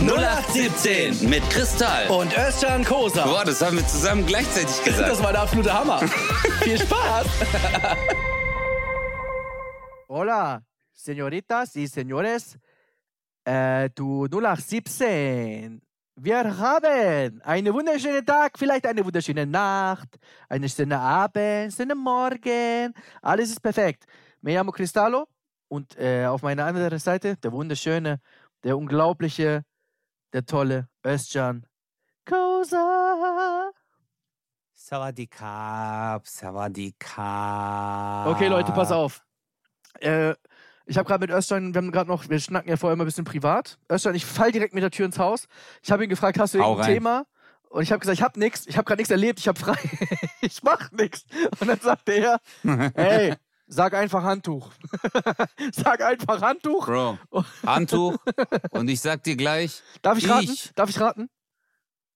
0817 mit Kristall. Und Özcan Kosa. Boah, das haben wir zusammen gleichzeitig gesagt. Das war der absolute Hammer. Viel Spaß. Hola, señoritas y señores. Äh, du 0817. Wir haben einen wunderschönen Tag, vielleicht eine wunderschöne Nacht, einen schönen Abend, schönen Morgen. Alles ist perfekt. Me llamo Cristallo und äh, auf meiner anderen Seite der wunderschöne, der unglaubliche, der tolle Özcan Kosa. Sawadikap, Sawadikap. Okay, Leute, pass auf. Äh, ich habe gerade mit Özcan, wir haben gerade noch, wir schnacken ja vorher immer ein bisschen privat. Özcan, ich fall direkt mit der Tür ins Haus. Ich habe ihn gefragt, hast du Hau irgendein rein. Thema? Und ich habe gesagt, ich habe nichts, ich habe gerade nichts erlebt, ich habe frei. ich mach nichts. Und dann sagte er, ey, sag einfach Handtuch. sag einfach Handtuch. Bro, Handtuch. Und ich sag dir gleich, Darf ich raten? Ich- Darf ich raten?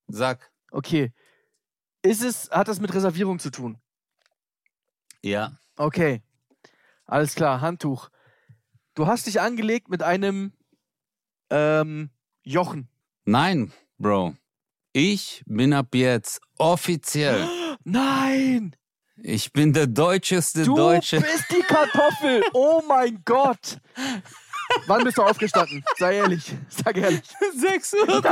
sag, Okay. Ist es, hat das mit Reservierung zu tun? ja. Okay. Alles klar, Handtuch. Du hast dich angelegt mit einem ähm, Jochen. Nein, Bro. Ich bin ab jetzt offiziell. Nein! Ich bin der deutscheste Du Deutsche. bist die Kartoffel! Oh mein Gott! Wann bist du aufgestanden? Sei ehrlich. Sag ehrlich. 6 Uhr.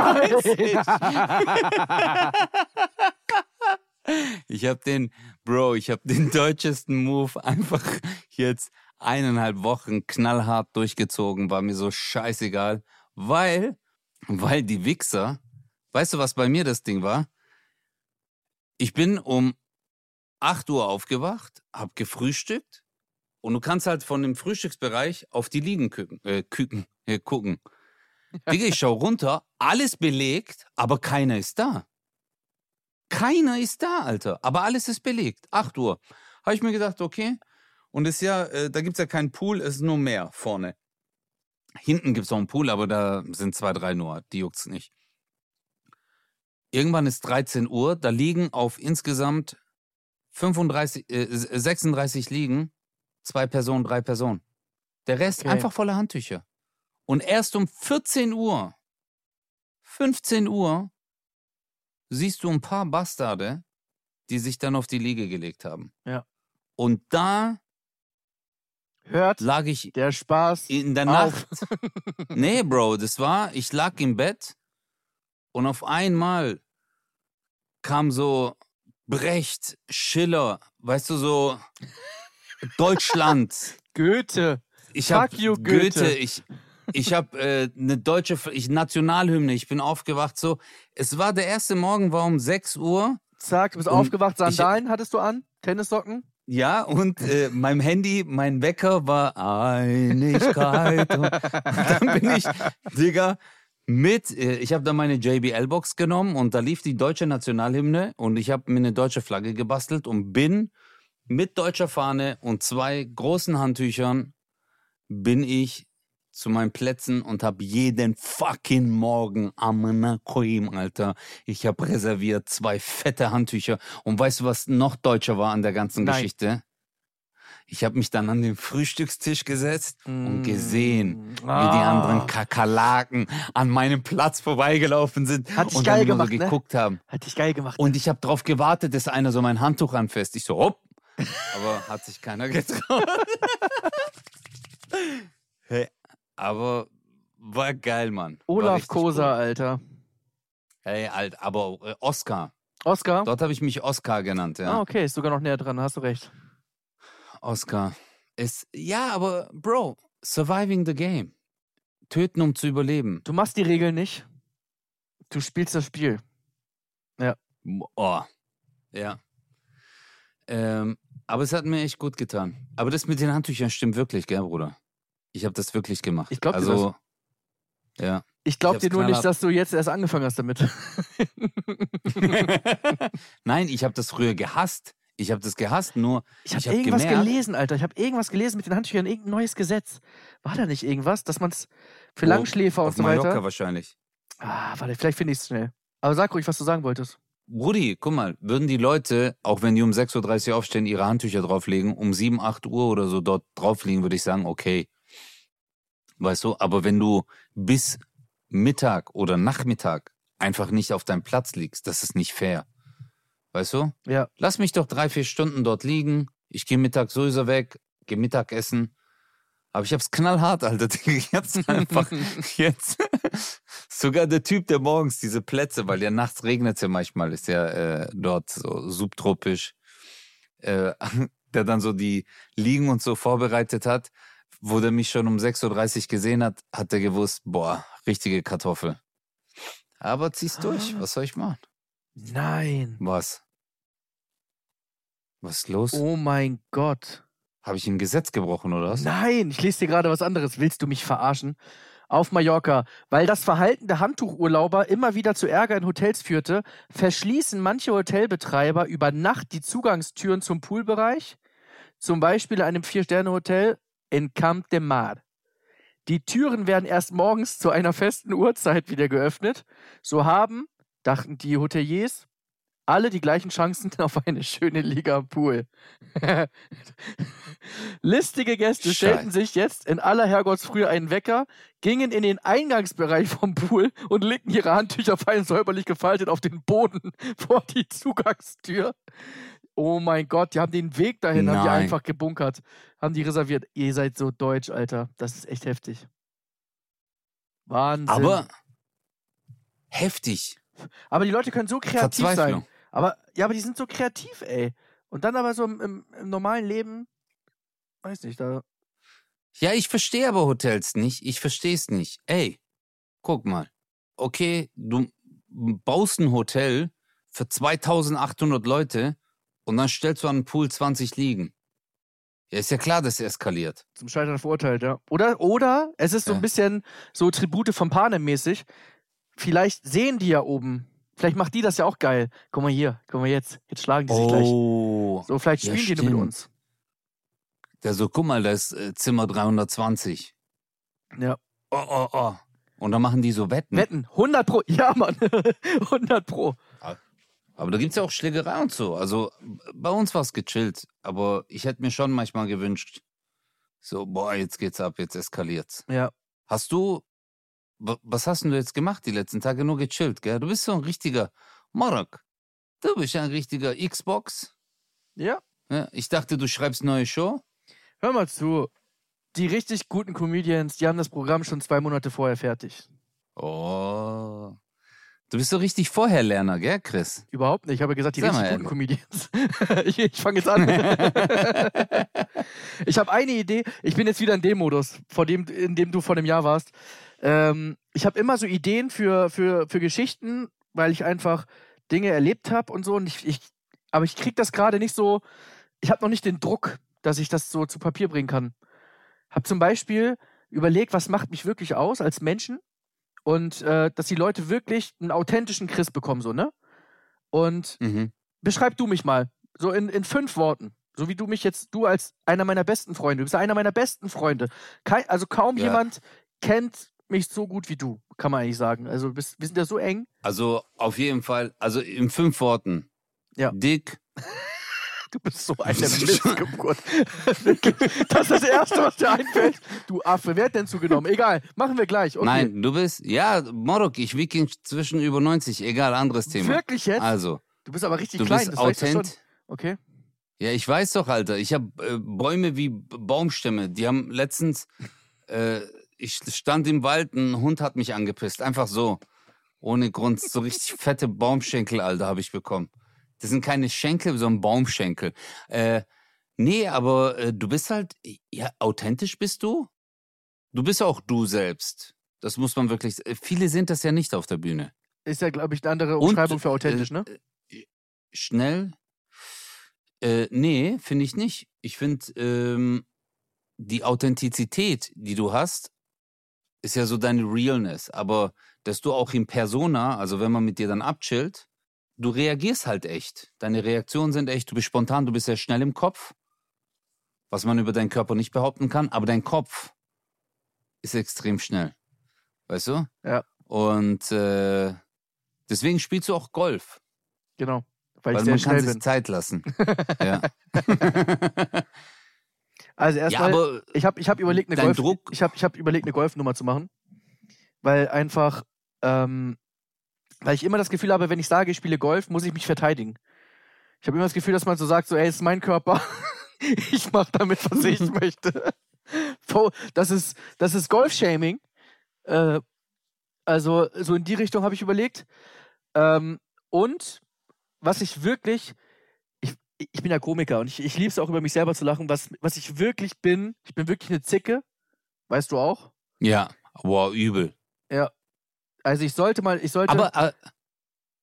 Ich habe den, Bro, ich habe den deutschesten Move einfach jetzt eineinhalb Wochen knallhart durchgezogen, war mir so scheißegal, weil, weil die Wichser, weißt du, was bei mir das Ding war? Ich bin um 8 Uhr aufgewacht, hab gefrühstückt und du kannst halt von dem Frühstücksbereich auf die Liegen küken, äh, küken, äh, gucken. Digga, ich schau runter, alles belegt, aber keiner ist da. Keiner ist da, Alter. Aber alles ist belegt. 8 Uhr. Habe ich mir gedacht, okay. Und ist ja, äh, da gibt's ja keinen Pool, es ist nur Meer vorne. Hinten gibt's auch einen Pool, aber da sind zwei, drei nur. Die juckt's nicht. Irgendwann ist 13 Uhr, da liegen auf insgesamt 35, äh, 36 liegen, zwei Personen, drei Personen. Der Rest Okay. einfach voller Handtücher. Und erst um 14 Uhr, 15 Uhr, siehst du ein paar Bastarde, die sich dann auf die Liege gelegt haben. Ja. Und da Hört lag ich der Spaß in der auf. Nacht. nee, Bro, das war, ich lag im Bett und auf einmal kam so Brecht, Schiller, weißt du, so Deutschland. Goethe. Ich Fuck hab you, Goethe. Ich, ich habe äh, eine deutsche ich, Nationalhymne. Ich bin aufgewacht so. Es war der erste Morgen, war um 6 Uhr. Zack, du bist aufgewacht. ich- Sandalen hattest du an? Tennissocken? Ja, und äh, meinem Handy, mein Wecker war Einigkeit. und dann bin ich, Digga, mit, äh, ich habe da meine JBL-Box genommen und da lief die deutsche Nationalhymne und ich habe mir eine deutsche Flagge gebastelt und bin mit deutscher Fahne und zwei großen Handtüchern bin ich zu meinen Plätzen und habe jeden fucking Morgen am Koim, Alter. Ich habe reserviert zwei fette Handtücher. Und weißt du, was noch deutscher war an der ganzen Nein. Geschichte? Ich habe mich dann an den Frühstückstisch gesetzt und Mm. gesehen, wie die Ah. anderen Kakerlaken an meinem Platz vorbeigelaufen sind Hat und geil dann gemacht, so ne? geguckt haben. Hat dich geil gemacht. Und ich habe darauf gewartet, dass einer so mein Handtuch anfasst. Ich so, hopp. Aber hat sich keiner getraut. hey, aber war geil, Mann. Olaf Kosa, cool. Alter. Hey, alt, aber äh, Oscar. Oscar? Dort habe ich mich Oscar genannt, ja. Ah, okay, ist sogar noch näher dran, hast du recht. Oscar. Ist, ja, aber Bro, surviving the game. Töten, um zu überleben. Du machst die Regeln nicht. Du spielst das Spiel. Oh. Ja. Ähm, aber es hat mir echt gut getan. Aber das mit den Handtüchern stimmt wirklich, gell, Bruder? Ich habe das wirklich gemacht. Ich glaub dir also, Ja. Ich glaube dir nur nicht, dass du jetzt erst angefangen hast damit. Nein, ich habe das früher gehasst. Ich habe das gehasst, nur Ich habe hab irgendwas gemerkt- gelesen, Alter. Ich habe irgendwas gelesen mit den Handtüchern, irgendein neues Gesetz. War da nicht irgendwas, dass man es für Wo? Langschläfer und so Mallorca weiter. wahrscheinlich. Ah, warte, vielleicht finde ich es schnell. Aber sag ruhig, was du sagen wolltest. Brudi, guck mal, würden die Leute, auch wenn die um 6.30 Uhr aufstehen, ihre Handtücher drauflegen, um 7, 8 Uhr oder so dort drauf liegen, würde ich sagen, okay. Weißt du, aber wenn du bis Mittag oder Nachmittag einfach nicht auf deinem Platz liegst. Das ist nicht fair. Weißt du? Ja. Lass mich doch drei, vier Stunden dort liegen. Ich gehe Mittag sowieso weg, gehe Mittagessen. Aber ich hab's knallhart, Alter. Jetzt einfach, jetzt. Sogar der Typ, der morgens diese Plätze, weil ja nachts regnet ja manchmal, ist ja äh, dort so subtropisch, äh, der dann so die Liegen und so vorbereitet hat, wo der mich schon um 6.30 Uhr gesehen hat, hat er gewusst, boah, richtige Kartoffel. Aber zieh's durch, Ah. was soll ich machen? Nein. Was? Was ist los? Oh mein Gott. Habe ich ein Gesetz gebrochen oder was? Nein, ich lese dir gerade was anderes. Willst du mich verarschen? Auf Mallorca. Weil das Verhalten der Handtuchurlauber immer wieder zu Ärger in Hotels führte, verschließen manche Hotelbetreiber über Nacht die Zugangstüren zum Poolbereich. Zum Beispiel in einem Vier-Sterne-Hotel in Camp de Mar. Die Türen werden erst morgens zu einer festen Uhrzeit wieder geöffnet. So haben, dachten die Hoteliers, alle die gleichen Chancen auf eine schöne Liga am Pool. Listige Gäste stellten sich jetzt in aller Herrgottsfrühe einen Wecker, gingen in den Eingangsbereich vom Pool und legten ihre Handtücher fein säuberlich gefaltet auf den Boden vor die Zugangstür. Oh mein Gott, die haben den Weg dahin, haben die Nein. einfach gebunkert, haben die reserviert. Ihr seid so deutsch, Alter. Das ist echt heftig. Wahnsinn. Aber heftig. Aber die Leute können so kreativ sein. Aber ja, aber die sind so kreativ, ey. Und dann aber so im, im, im normalen Leben, weiß nicht, da. Ja, ich verstehe aber Hotels nicht. Ich verstehe es nicht. Ey, guck mal. Okay, du baust ein Hotel für 2800 Leute und dann stellst du an den Pool 20 liegen. Ja, ist ja klar, dass er eskaliert. zum Scheitern verurteilt, ja. Oder, oder es ist so ein bisschen so Tribute von Panem mäßig. Vielleicht sehen die ja oben. Vielleicht macht die das ja auch geil. Guck mal hier, guck mal jetzt. Jetzt schlagen die sich gleich. Oh. So, vielleicht ja, spielen die nur mit stimmt. uns. Der so, guck mal, da ist äh, Zimmer 320. Ja. Oh, oh, oh. Und dann machen die so Wetten. Wetten, 100 Pro. Ja, Mann. 100 Pro. Aber da gibt's ja auch Schlägerei und so. Also bei uns war's gechillt. Aber ich hätte mir schon manchmal gewünscht, so, boah, jetzt geht's ab, jetzt eskaliert's. Ja. Hast du, was hast denn du jetzt gemacht die letzten Tage? Nur gechillt, gell? Du bist so ein richtiger Morok. Du bist ja ein richtiger Xbox. Ja. Ja, ich dachte, du schreibst neue Show. Hör mal zu. Die richtig guten Comedians, die haben das Programm schon zwei Monate vorher fertig. Oh. Du bist so richtig Vorherlerner, gell, Chris? Überhaupt nicht. Ich habe gesagt, die Sag richtig guten Comedians. ich ich fange jetzt an. ich habe eine Idee. Ich bin jetzt wieder in dem Modus, vor dem, in dem du vor einem Jahr warst. Ähm, ich habe immer so Ideen für, für, für Geschichten, weil ich einfach Dinge erlebt habe und so. Und ich, ich, aber ich kriege das gerade nicht so. Ich habe noch nicht den Druck, dass ich das so zu Papier bringen kann. Hab zum Beispiel überlegt, was macht mich wirklich aus als Menschen und äh, dass die Leute wirklich einen authentischen Chris bekommen, so, ne? Und Mhm. beschreib du mich mal, so in, in fünf Worten. So wie du mich jetzt, du als einer meiner besten Freunde, du bist einer meiner besten Freunde. Kein, also kaum Ja. jemand kennt mich so gut wie du, kann man eigentlich sagen. Also bist, wir sind ja so eng. Also auf jeden Fall, also in fünf Worten. Ja. Dick, Du bist so eine Missgeburt. Wirklich. das ist das Erste, was dir einfällt. Du Affe, wer hat denn zugenommen? Egal, machen wir gleich. Okay. Nein, du bist, ja, Morok, ich wiege zwischen über 90, egal, anderes Thema. Wirklich jetzt? Also, du bist aber richtig du klein, bist du schon. authent. Okay. Ja, ich weiß doch, Alter. Ich habe äh, Bäume wie Baumstämme. Die haben letztens, äh, ich stand im Wald, ein Hund hat mich angepisst. Einfach so. Ohne Grund. So richtig fette Baumschenkel, Alter, habe ich bekommen. Das sind keine Schenkel, sondern Baumschenkel. Äh, nee, aber äh, du bist halt, ja, authentisch bist du. Du bist auch du selbst. Das muss man wirklich, äh, viele sind das ja nicht auf der Bühne. Ist ja, glaube ich, eine andere Und, Umschreibung für authentisch, äh, ne? äh, Schnell? Äh, nee, finde ich nicht. Ich finde, ähm, die Authentizität, die du hast, ist ja so deine Realness. Aber dass du auch in Persona, also wenn man mit dir dann abchillt, du reagierst halt echt. Deine Reaktionen sind echt, du bist spontan, du bist sehr schnell im Kopf, was man über deinen Körper nicht behaupten kann, aber dein Kopf ist extrem schnell. Weißt du? Ja. Und äh, deswegen spielst du auch Golf. Genau. Weil, Weil man kann schnell sich bin. Zeit lassen. ja. Also ja, erstmal, aber ich habe ich hab überlegt, eine Golf, Druck- ich hab, ich hab überlegt, eine Golfnummer zu machen. weil einfach, ähm, weil ich immer das Gefühl habe, wenn ich sage, ich spiele Golf, muss ich mich verteidigen. Ich habe immer das Gefühl, dass man so sagt, so, ey, es ist mein Körper. ich mache damit, was ich möchte. Das ist, das ist Golf-Shaming. Äh, also, so in die Richtung habe ich überlegt. Ähm, und was ich wirklich, ich, bin ja Komiker und ich, ich liebe es auch über mich selber zu lachen, was, was ich wirklich bin, ich bin wirklich eine Zicke. Weißt du auch? Ja, wow, übel. Ja. Also ich sollte mal, ich sollte. Aber, äh,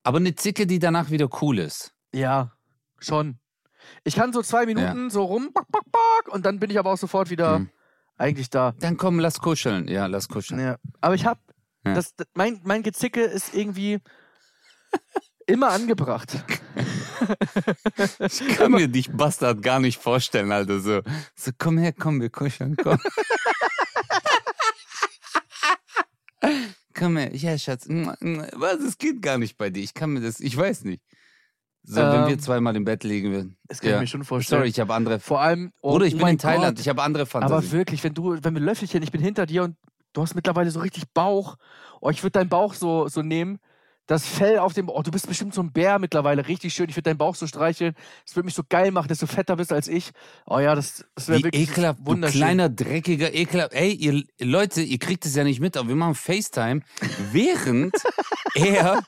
aber eine Zicke, die danach wieder cool ist. Ja, schon. Ich kann so zwei Minuten so rum, back, back, back, und dann bin ich aber auch sofort wieder Hm. eigentlich da. Dann komm, lass kuscheln. Ja, lass kuscheln. Ja. Aber ich hab, Ja. das, mein, mein Gezicke ist irgendwie immer angebracht. Ich kann mir dich Bastard gar nicht vorstellen, Alter. So, so komm her, komm, wir kuscheln, komm. komm her, ja, Schatz. Was, es geht gar nicht bei dir. Ich kann mir das, ich weiß nicht. So, wenn Ähm, wir zweimal im Bett liegen würden. Das kann Ja. ich mir schon vorstellen. Sorry, ich habe andere. Vor allem, oh, Bruder, ich oh bin in Thailand, Gott. ich habe andere Fantasien. Aber wirklich, wenn du, wenn wir Löffelchen, ich bin hinter dir und du hast mittlerweile so richtig Bauch. Oh, ich würde deinen Bauch so, so nehmen. Das Fell auf dem, oh, du bist bestimmt so ein Bär mittlerweile, richtig schön. Ich würde deinen Bauch so streicheln. Das würde mich so geil machen, dass du fetter bist als ich. Oh ja, das, das wäre wirklich ekelhaft, wunderschön. kleiner, dreckiger, ekelhaft. Ey, ihr Leute, ihr kriegt es ja nicht mit, aber wir machen FaceTime, während er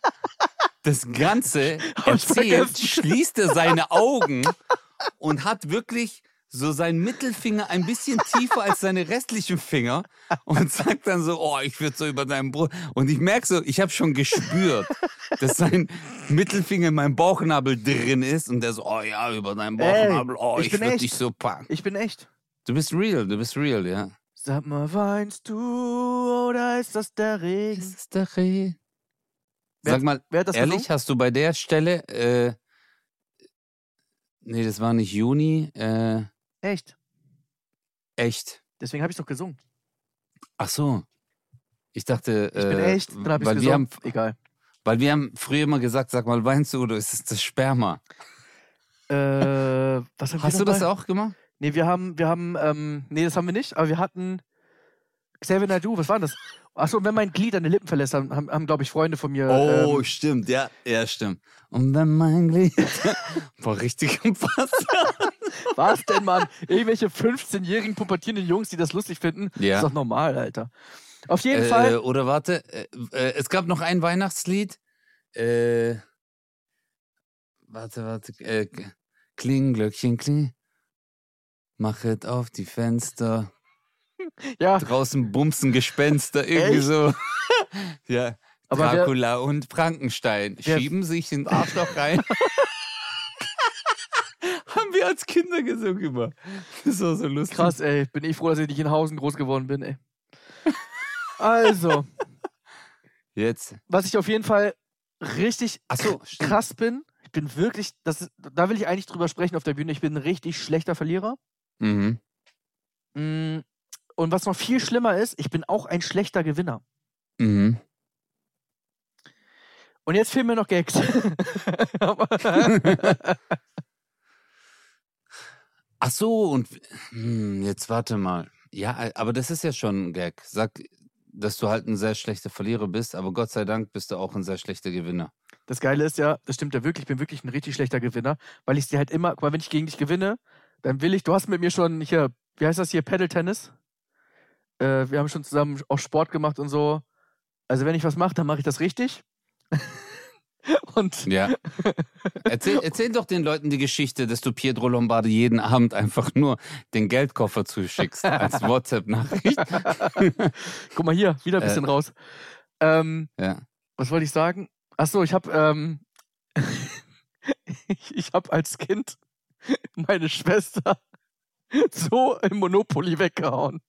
das Ganze erzählt, schließt er seine Augen und hat wirklich so seinen Mittelfinger ein bisschen tiefer als seine restlichen Finger und sagt dann so, oh, ich würde so über deinen Brust. Und ich merke so, ich habe schon gespürt, dass sein Mittelfinger in meinem Bauchnabel drin ist und der so, oh ja, über deinen Bauchnabel, oh, ich ich, würde dich so packen. Ich bin echt. Du bist real, du bist real, ja. Sag mal, weinst du oder ist das der Regen? Ist es der Reh? Wer Sag mal, das ehrlich, hast du bei der Stelle, äh, nee, das war nicht Juni, äh, Echt. echt. Deswegen habe ich doch gesungen. Ach so. Ich dachte, Ich bin äh, echt, dann habe ich weil wir haben, gesungen. Egal. weil wir haben früher immer gesagt, sag mal, weinst du oder ist es das Sperma? Äh, was haben Hast du das auch gemacht? Nee, wir haben, wir haben, ähm, nee, das haben wir nicht, aber wir hatten Xavier Naidoo, was war das? Achso, und wenn mein Glied deine Lippen verlässt, haben, haben, haben glaube ich, Freunde von mir. Oh, ähm, stimmt, ja, ja, stimmt. Und wenn mein Glied, boah, richtig im Pass. Was denn, Mann? Irgendwelche 15-jährigen pubertierenden Jungs, die das lustig finden? Ja. Ist doch normal, Alter. Auf jeden Äh, Fall. oder warte, äh, äh, es gab noch ein Weihnachtslied. Äh, warte, warte. Äh, kling, Glöckchen, kling. Machet auf die Fenster. Ja, Draußen bumsen Gespenster. Irgendwie Echt? so. ja. Aber wer- Dracula und Frankenstein Wer- schieben sich ins Arschloch rein. Wir als Kinder gesungen immer. Das war so lustig. krass, ey. Bin ich froh, dass ich nicht in Hausen groß geworden bin, ey. Also, Jetzt. was ich auf jeden Fall richtig so, krass bin, ich bin wirklich, das ist, da will ich eigentlich drüber sprechen auf der Bühne, ich bin ein richtig schlechter Verlierer. Mhm. Mm, Und was noch viel schlimmer ist, ich bin auch ein schlechter Gewinner. Mhm. Und jetzt fehlen mir noch Gags. Ach so, und hm, jetzt warte mal. Ja, aber das ist ja schon ein Gag. Sag, dass du halt ein sehr schlechter Verlierer bist, aber Gott sei Dank bist du auch ein sehr schlechter Gewinner. Das Geile ist ja, das stimmt ja wirklich, ich bin wirklich ein richtig schlechter Gewinner, weil ich dir halt immer, guck mal, wenn ich gegen dich gewinne, dann will ich, du hast mit mir schon hier, wie heißt das hier, Paddle-Tennis? Äh, wir haben schon zusammen auch Sport gemacht und so. Also wenn ich was mache, dann mache ich das richtig. und Ja. Erzähl, erzähl doch den Leuten die Geschichte, dass du Pietro Lombardi jeden Abend einfach nur den Geldkoffer zuschickst als WhatsApp-Nachricht. guck mal hier, wieder ein Äh. bisschen raus. Ähm, Ja. was wollte ich sagen? Ach so, ich habe ähm, ich, ich habe als Kind meine Schwester so im Monopoly weggehauen.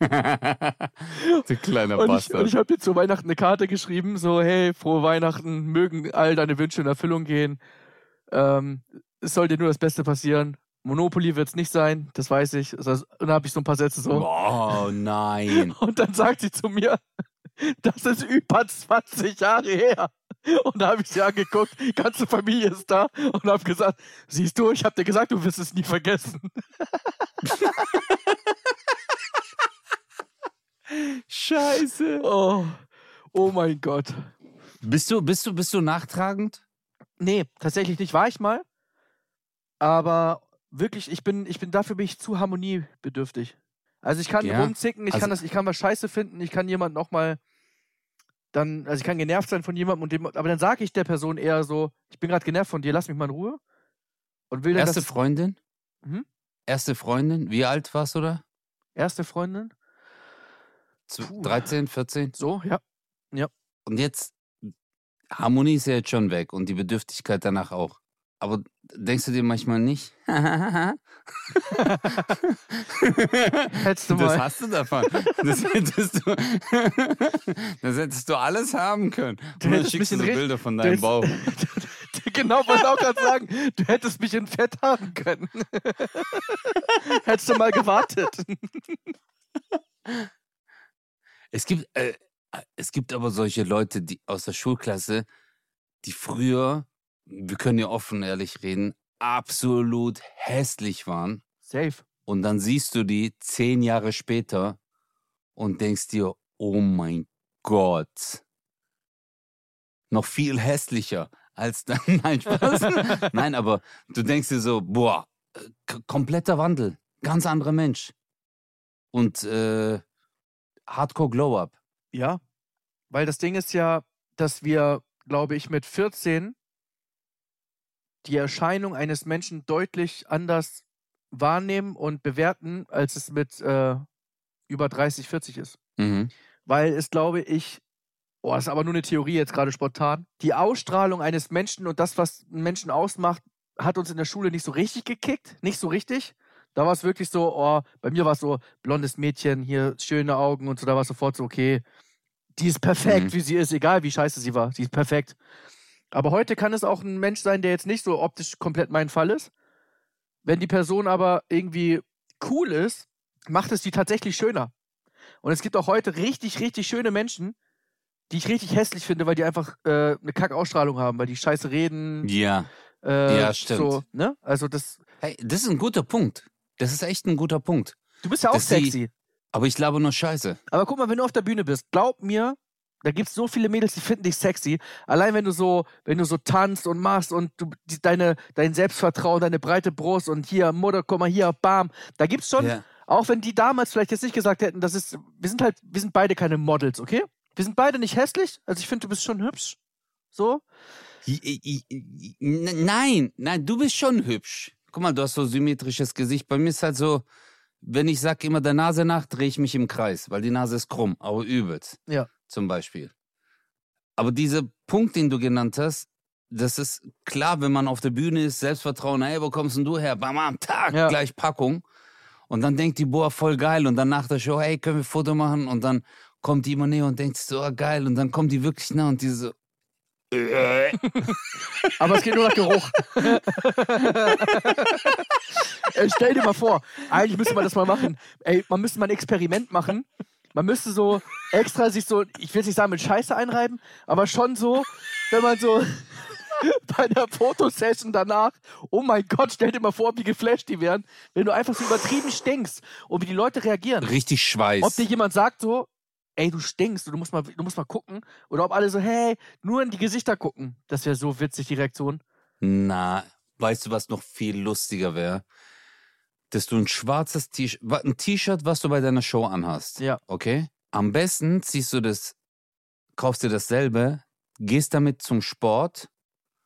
du kleiner Und ich, Bastard. und ich habe dir zu Weihnachten eine Karte geschrieben, so, hey, frohe Weihnachten, mögen all deine Wünsche in Erfüllung gehen. Ähm, es soll dir nur das Beste passieren. Monopoly wird es nicht sein, das weiß ich. Also, und dann habe ich so ein paar Sätze so. oh nein. Und dann sagt sie zu mir, das ist über 20 Jahre her. Und da habe ich sie angeguckt, ganze Familie ist da und habe gesagt, siehst du, ich habe dir gesagt, du wirst es nie vergessen. Scheiße. Oh, oh mein Gott. Bist du, bist du, bist du nachtragend? Nee, tatsächlich nicht. War ich mal. Aber wirklich, ich bin, ich bin dafür bin ich zu harmoniebedürftig. Also ich kann Ja, rumzicken, ich also- kann das, ich kann was scheiße finden, ich kann jemanden auch mal dann, also ich kann genervt sein von jemandem und dem, aber dann sage ich der Person eher so, ich bin gerade genervt von dir, lass mich mal in Ruhe. Und will dann Erste Freundin? Mhm. Erste Freundin? Wie alt warst du da? erste Freundin. Puh. 13, 14? So, ja. Und jetzt, Harmonie ist ja jetzt schon weg und die Bedürftigkeit danach auch. Aber denkst du dir manchmal nicht? Hättest du das mal. hast du davon. Das hättest du, das hättest du alles haben können. Du Und dann schickst du so Bilder von deinem Bauch. genau, wollte auch gerade sagen, du hättest mich in Fett haben können. hättest du mal gewartet. Es gibt, äh, es gibt aber solche Leute, die aus der Schulklasse, die früher, wir können ja offen ehrlich reden, absolut hässlich waren. Safe. Und dann siehst du die zehn Jahre später und denkst dir, oh mein Gott, noch viel hässlicher als dann. Nein, Spaß. Nein, aber du denkst dir so, boah, äh, kompletter Wandel, ganz anderer Mensch. Und äh, Hardcore Glow-Up. Ja, weil das Ding ist ja, dass wir, glaube ich, mit 14 die Erscheinung eines Menschen deutlich anders wahrnehmen und bewerten, als es mit äh, über 30, 40 ist. Mhm. Weil es, glaube ich, oh, das ist aber nur eine Theorie jetzt gerade spontan, die Ausstrahlung eines Menschen und das, was einen Menschen ausmacht, hat uns in der Schule nicht so richtig gekickt, nicht so richtig. Da war es wirklich so, oh, bei mir war es so, blondes Mädchen, hier schöne Augen und so, da war es sofort so, okay, die ist perfekt, Mhm. wie sie ist, egal wie scheiße sie war, sie ist perfekt. Aber heute kann es auch ein Mensch sein, der jetzt nicht so optisch komplett mein Fall ist. Wenn die Person aber irgendwie cool ist, macht es die tatsächlich schöner. Und es gibt auch heute richtig, richtig schöne Menschen, die ich richtig hässlich finde, weil die einfach äh, eine Kackausstrahlung haben, weil die scheiße reden. Ja. Äh, Ja, stimmt. So, ne? Also das, Hey, das ist ein guter Punkt. Das ist echt ein guter Punkt. du bist ja auch Dass sie- sexy. Aber ich glaube nur Scheiße. Aber guck mal, wenn du auf der Bühne bist, glaub mir, da gibt es so viele Mädels, die finden dich sexy. Allein wenn du so, wenn du so tanzt und machst und du die, deine, dein Selbstvertrauen, deine breite Brust und hier, Mutter, komm mal hier, bam. Da gibt's schon, Ja. auch wenn die damals vielleicht jetzt nicht gesagt hätten, das ist, wir sind halt, wir sind beide keine Models, okay? Wir sind beide nicht hässlich. Also ich finde, du bist schon hübsch. So. Nein, nein, du bist schon hübsch. Guck mal, du hast so symmetrisches Gesicht. Bei mir ist halt so, wenn ich sag immer der Nase nach, drehe ich mich im Kreis, weil die Nase ist krumm, aber übelst. Ja. Zum Beispiel. Aber dieser Punkt, den du genannt hast, das ist klar, wenn man auf der Bühne ist, Selbstvertrauen, hey, wo kommst denn du her? Bam, am Tag, Ja. gleich Packung. Und dann denkt die, boah, voll geil. Und dann nach der Show, hey, können wir ein Foto machen? Und dann kommt die immer näher und denkt so, ah, geil. Und dann kommt die wirklich nah und die so. Aber es geht nur nach Geruch. Ey, stell dir mal vor, eigentlich müsste man das mal machen. Ey, man müsste mal ein Experiment machen. Man müsste so extra sich so, ich will jetzt nicht sagen mit Scheiße einreiben, aber schon so, wenn man so bei der Fotosession danach, oh mein Gott, stell dir mal vor, wie geflasht die wären, wenn du einfach so übertrieben stinkst und wie die Leute reagieren. richtig Schweiß. Ob dir jemand sagt so, ey, du stinkst, du musst mal, du musst mal gucken. Oder ob alle so, hey, nur in die Gesichter gucken. Das wäre so witzig, die Reaktion. Na, weißt du, was noch viel lustiger wäre? Dass du ein schwarzes T-Shirt, ein T-Shirt, was du bei deiner Show anhast. Ja. Okay? Am besten ziehst du das, kaufst dir dasselbe, gehst damit zum Sport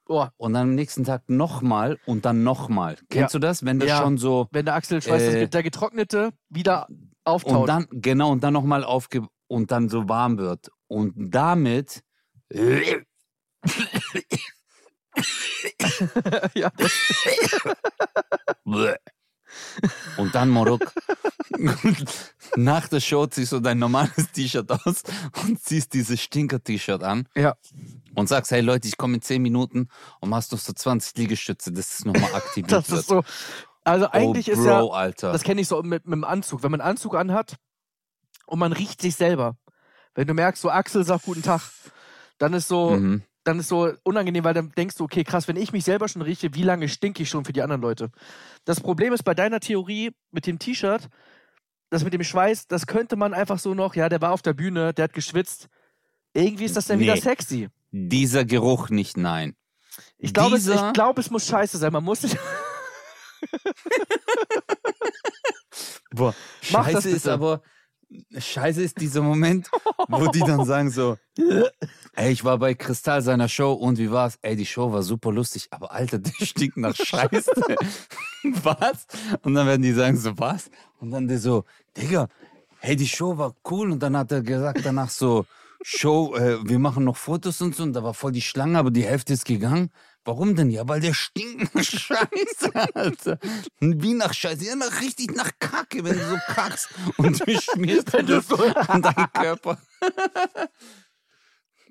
Oh, und dann am nächsten Tag nochmal und dann nochmal. Kennst du das? Wenn das Ja. schon so wenn der Axel Schweiß, Äh, der getrocknete, wieder und auftaut. dann, genau, und dann nochmal aufge und dann so warm wird. Und damit ja. Und dann Morok. Nach der Show ziehst du dein normales T-Shirt aus und ziehst dieses Stinker-T-Shirt an. Ja. Und sagst, hey Leute, ich komme in 10 Minuten und machst noch so 20 Liegestütze, dass es nochmal aktiviert das wird. ist so. Also eigentlich oh, ist Bro, ja, Alter. das kenne ich so mit, mit dem Anzug. Wenn man einen Anzug anhat und man riecht sich selber. Wenn du merkst, so Axel sagt guten Tag, dann ist so, mhm. dann ist so unangenehm, weil dann denkst du, okay, krass, wenn ich mich selber schon rieche, wie lange stinke ich schon für die anderen Leute? Das Problem ist bei deiner Theorie mit dem T-Shirt, das mit dem Schweiß, das könnte man einfach so noch, ja, der war auf der Bühne, der hat geschwitzt. Irgendwie ist das dann wieder Nee. sexy. Dieser Geruch nicht, nein. Ich glaube, es, ich glaube, es muss scheiße sein. Man muss sich. Boah, Mach das scheiße ist aber, scheiße ist dieser Moment, wo die dann sagen so, ey, ich war bei Kristall seiner Show und wie war's? Ey, die Show war super lustig, aber Alter, der stinkt nach Scheiße. was? Und dann werden die sagen so, was? Und dann der so, Digga, hey, die Show war cool und dann hat er gesagt danach so, Show, äh, wir machen noch Fotos und so und da war voll die Schlange, aber die Hälfte ist gegangen. Warum denn? Ja, weil der stinkt nach Scheiße, Alter. Wie nach Scheiße? Ja, nach, richtig nach Kacke, wenn du so kackst und du schmierst Wenn du das so- an deinen Körper.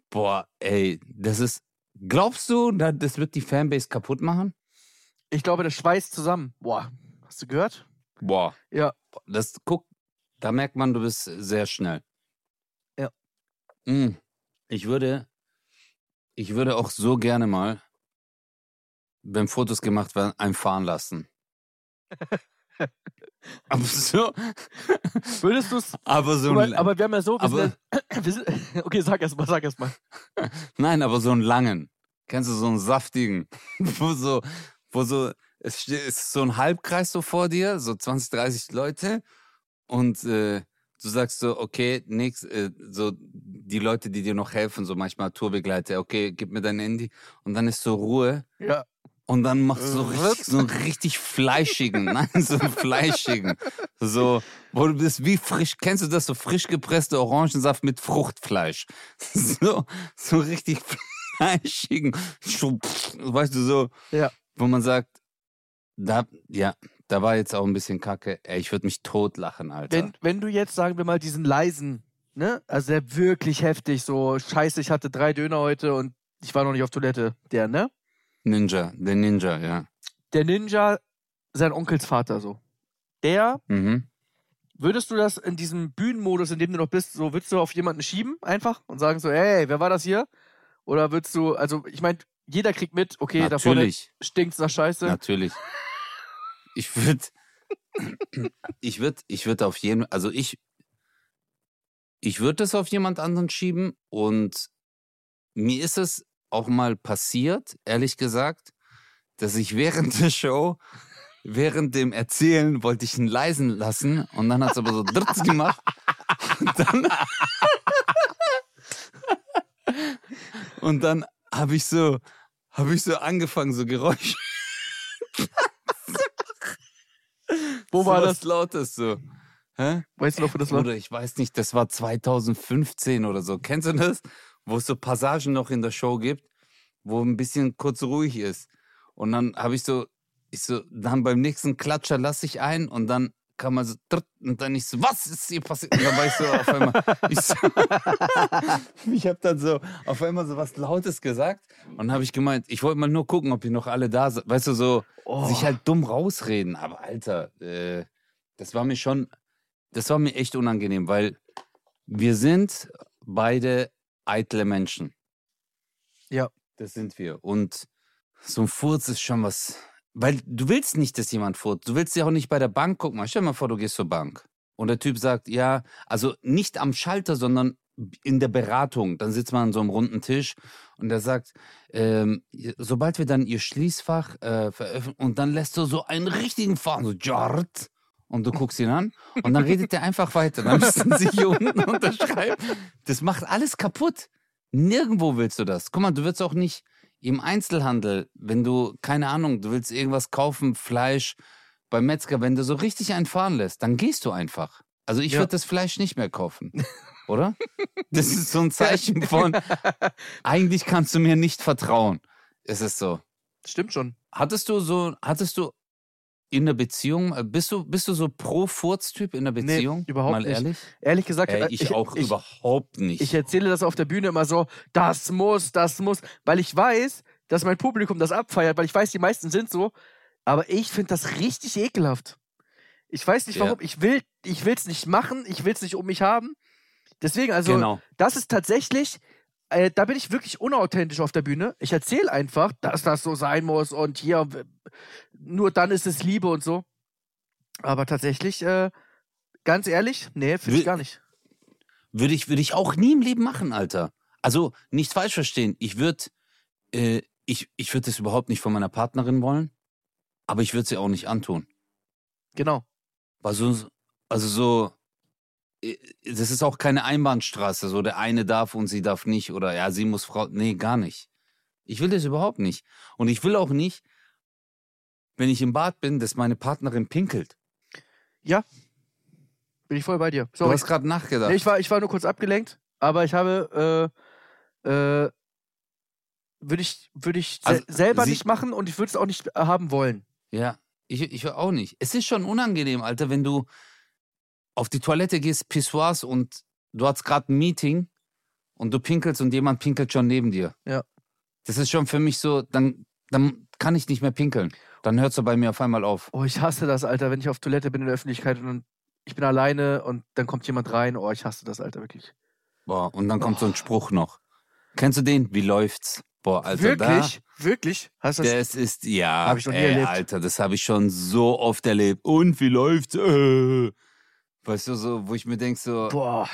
Boah, ey, das ist. Glaubst du, da- das wird die Fanbase kaputt machen? Ich glaube, der Schweiß zusammen. Boah, hast du gehört? Boah. Ja. Das, guck, da merkt man, du bist sehr schnell. Ja. Mm, Ich würde, ich würde auch so gerne mal, wenn Fotos gemacht werden, einen fahren lassen. aber so, Würdest du es. aber so ein, aber wir haben ja so. Aber- sind, okay, sag erst mal, sag erst mal. nein, aber so einen langen. Kennst du so einen saftigen, wo so, wo so, es ist so ein Halbkreis so vor dir, so 20, 30 Leute und äh, du sagst so, okay, nix, äh, so die Leute, die dir noch helfen, so manchmal Tourbegleiter, okay, gib mir dein Handy. Und dann ist so Ruhe. Ja. und dann machst du so Äh, richtig, so einen richtig fleischigen, nein, so einen fleischigen, so, wo du bist wie frisch, kennst du das, so frisch gepresste Orangensaft mit Fruchtfleisch, so, so richtig fleischigen, so, weißt du, so, Ja. wo man sagt, da, ja, da war jetzt auch ein bisschen Kacke, ey, ich würde mich totlachen, Alter. Wenn, wenn du jetzt, sagen wir mal, diesen leisen, ne? Also der wirklich heftig, so, scheiße, ich hatte drei Döner heute und ich war noch nicht auf Toilette. Der, ne? Ninja, der Ninja, ja. Der Ninja, sein Onkelsvater, so. Der, Mhm. würdest du das in diesem Bühnenmodus, in dem du noch bist, so, würdest du auf jemanden schieben, einfach? Und sagen so, ey, wer war das hier? Oder würdest du, also, ich meine, jeder kriegt mit, okay, da vorne Natürlich. stinkt's nach Scheiße. Natürlich. Ich würde, ich würde, ich würde auf jeden, also ich, ich würde es auf jemand anderen schieben und mir ist es auch mal passiert, ehrlich gesagt, dass ich während der Show, während dem Erzählen wollte ich ihn leisen lassen und dann hat es aber so dritz gemacht und dann, und dann habe ich so, habe ich so angefangen, so Geräusche Wo war das? was Lautes so. Hä? Weißt du noch, wo das war? Oder ich weiß nicht, das war 2015 oder so. Kennst du das? Wo es so Passagen noch in der Show gibt, wo ein bisschen kurz ruhig ist. Und dann habe ich so, ich so, dann beim nächsten Klatscher lasse ich ein und dann kam man so, trrt, und dann ich so, was ist hier passiert? Und dann war ich so auf einmal, ich, so, ich habe dann so auf einmal so was Lautes gesagt und dann habe ich gemeint, ich wollte mal nur gucken, ob ihr noch alle da seid. Weißt du, so, Oh. sich halt dumm rausreden. Aber Alter, äh, das war mir schon, das war mir echt unangenehm, weil wir sind beide eitle Menschen. Ja. Das sind wir. Und so ein Furz ist schon was, weil du willst nicht, dass jemand furzt. Du willst ja auch nicht bei der Bank gucken. Stell dir mal vor, du gehst zur Bank und der Typ sagt, ja, also nicht am Schalter, sondern in der Beratung. Dann sitzt man an so einem runden Tisch und der sagt, ähm, sobald wir dann ihr Schließfach äh, veröffentlichen und dann lässt du so einen richtigen Fahren, so Jart. Und du guckst ihn an und dann redet der einfach weiter. Dann müssen sie hier unten unterschreiben. Das macht alles kaputt. Nirgendwo willst du das. Guck mal, du willst auch nicht im Einzelhandel, wenn du, keine Ahnung, du willst irgendwas kaufen, Fleisch beim Metzger, wenn du so richtig einen fahren lässt, dann gehst du einfach. Also ich Ja. würde das Fleisch nicht mehr kaufen. Oder? Das ist so ein Zeichen von, eigentlich kannst du mir nicht vertrauen. Es ist so. Stimmt schon. Hattest du so, hattest du in der Beziehung, äh, bist du, bist du so Pro-Furz-Typ in der Nee, Beziehung? überhaupt Mal nicht. ehrlich? Ehrlich gesagt, äh, ich, auch ich, überhaupt nicht. Ich erzähle das auf der Bühne immer so, das muss, das muss, weil ich weiß, dass mein Publikum das abfeiert, weil ich weiß, die meisten sind so, aber ich finde das richtig ekelhaft. Ich weiß nicht Ja. warum, ich will ich will's nicht machen, ich will es nicht um mich haben. Deswegen also genau. das ist tatsächlich äh, da bin ich wirklich unauthentisch auf der Bühne. Ich erzähle einfach, dass das so sein muss und hier nur dann ist es Liebe und so. Aber tatsächlich äh, Ganz ehrlich, nee, finde ich gar nicht. Würde ich, würde ich auch nie im Leben machen, Alter. Also, nicht falsch verstehen. Ich würde, äh, ich, ich würde das überhaupt nicht von meiner Partnerin wollen, aber ich würde sie auch nicht antun. Genau. Weil so, also so, das ist auch keine Einbahnstraße, so der eine darf und sie darf nicht oder ja, sie muss Frau, nee, gar nicht. Ich will das überhaupt nicht. Und ich will auch nicht, wenn ich im Bad bin, dass meine Partnerin pinkelt. Bin ich voll bei dir. Du Sorry. hast gerade nachgedacht. Nee, ich, war, ich war nur kurz abgelenkt, aber ich habe, äh, äh, würde ich, würde ich se Also, selber nicht machen und ich würde es auch nicht äh, haben wollen. Ja, ich, ich auch nicht. Es ist schon unangenehm, Alter, wenn du auf die Toilette gehst, Pissoirs und du hast gerade ein Meeting und du pinkelst und jemand pinkelt schon neben dir. Ja. Das ist schon für mich so, dann, dann kann ich nicht mehr pinkeln. Dann hört es bei mir auf einmal auf. Oh, ich hasse das, Alter, wenn ich auf Toilette bin in der Öffentlichkeit und ich bin alleine und dann kommt jemand rein. Oh, ich hasse das, Alter, wirklich. Boah, und dann kommt so ein Spruch noch. Kennst du den? Wie läuft's? Boah, Alter, wirklich? Wirklich? Hast da. du das? Das ist, ja. Hab ich noch nie ey, erlebt. Alter, das habe ich schon so oft erlebt. Und wie läuft's? Äh. Weißt du, so, wo ich mir denke, so, Boah.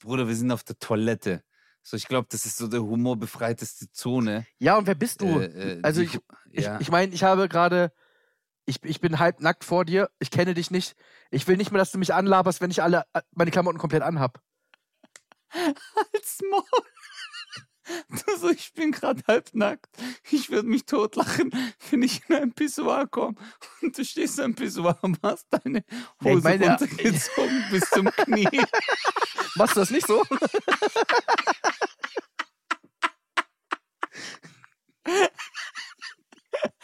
Bruder, wir sind auf der Toilette. So, ich glaube, das ist so der humorbefreiteste Zone. Ja, und wer bist du? Äh, äh, Also die ich- Ich, ja. ich meine, ich habe gerade. Ich, ich bin halb nackt vor dir. Ich kenne dich nicht. Ich will nicht mehr, dass du mich anlaberst, wenn ich alle äh, meine Klamotten komplett anhab. Halt's Maul. Du so, ich bin gerade halbnackt. Ich würde mich totlachen, wenn ich in ein Pissoir komme und du stehst am Pissoir und hast deine Ja, ich Hose meine, runtergezogen bis zum Knie. Machst du das nicht so?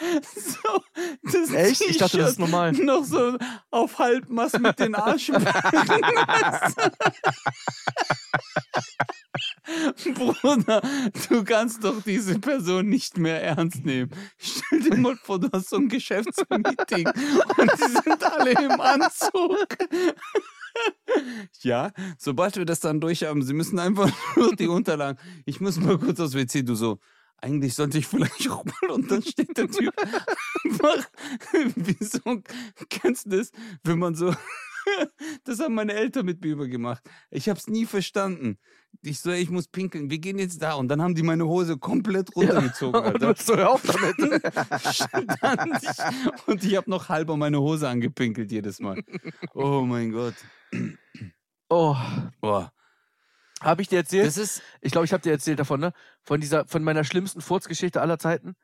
So, das Echt? Ich dachte, das ist normal. Noch so auf Halbmast mit den Arschbacken. Bruder, du kannst doch diese Person nicht mehr ernst nehmen. Stell dir mal vor, du hast so ein Geschäftsmeeting und die sind alle im Anzug. Ja, sobald wir das dann durch haben, sie müssen einfach nur die Unterlagen. Ich muss mal kurz aufs WC, du so. Eigentlich sollte ich vielleicht auch mal und dann steht der Typ einfach wie so, kennst du das, wenn man so, das haben meine Eltern mit mir immer gemacht. Ich habe es nie verstanden. Ich so, ich muss pinkeln, wir gehen jetzt da und dann haben die meine Hose komplett runtergezogen, Und du Alter. so, hör auf damit. Stand ich, und ich habe noch halber meine Hose angepinkelt jedes Mal. Oh mein Gott. Oh, Boah. habe ich dir erzählt? Das ist, Ich glaube, ich habe dir erzählt davon, ne? Von dieser, von meiner schlimmsten Furzgeschichte aller Zeiten.